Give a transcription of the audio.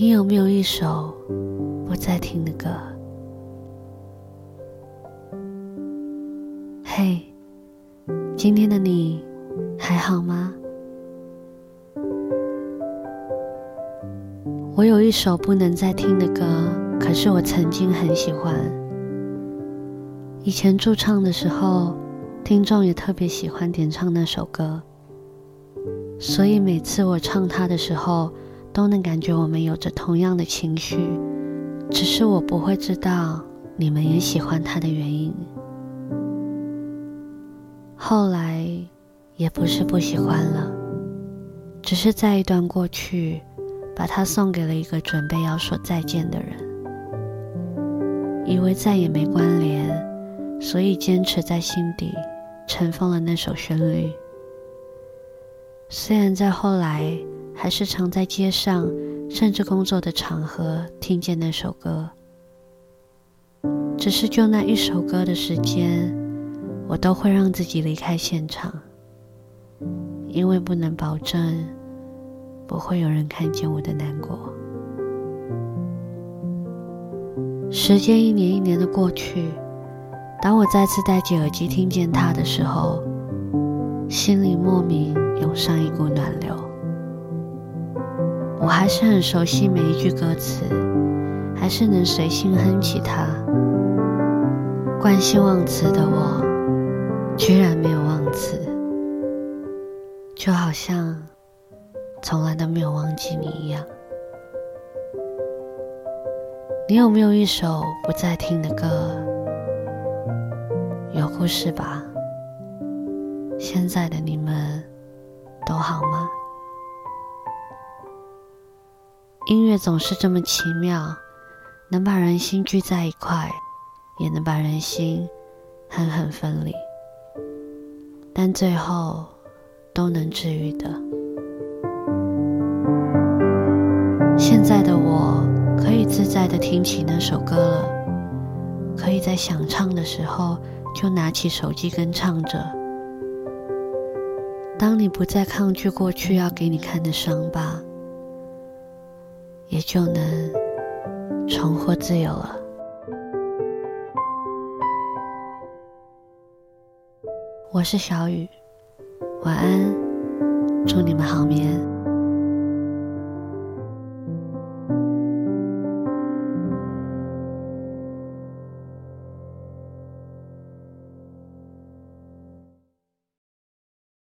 你有没有一首不再听的歌？嘿，今天的你还好吗？我有一首不能再听的歌，可是我曾经很喜欢。以前驻唱的时候，听众也特别喜欢点唱那首歌，所以每次我唱它的时候，都能感觉我们有着同样的情绪，只是我不会知道你们也喜欢他的原因。后来也不是不喜欢了，只是在一段过去，把它送给了一个准备要说再见的人，以为再也没关联，所以坚持在心底尘封了那首旋律。虽然在后来。还是常在街上，甚至工作的场合听见那首歌。只是就那一首歌的时间，我都会让自己离开现场，因为不能保证不会有人看见我的难过。时间一年一年的过去，当我再次戴起耳机听见它的时候，心里莫名涌上一股暖流。我还是很熟悉每一句歌词，还是能随性哼起它。惯性忘词的我，居然没有忘词，就好像从来都没有忘记你一样。你有没有一首不再听的歌？有故事吧？现在的你们都好吗？音乐总是这么奇妙，能把人心聚在一块，也能把人心狠狠分离，但最后都能治愈的。现在的我可以自在的听起那首歌了，可以在想唱的时候就拿起手机跟唱着。当你不再抗拒过去要给你看的伤疤。也就能重获自由了。我是小雨，晚安，祝你们好眠。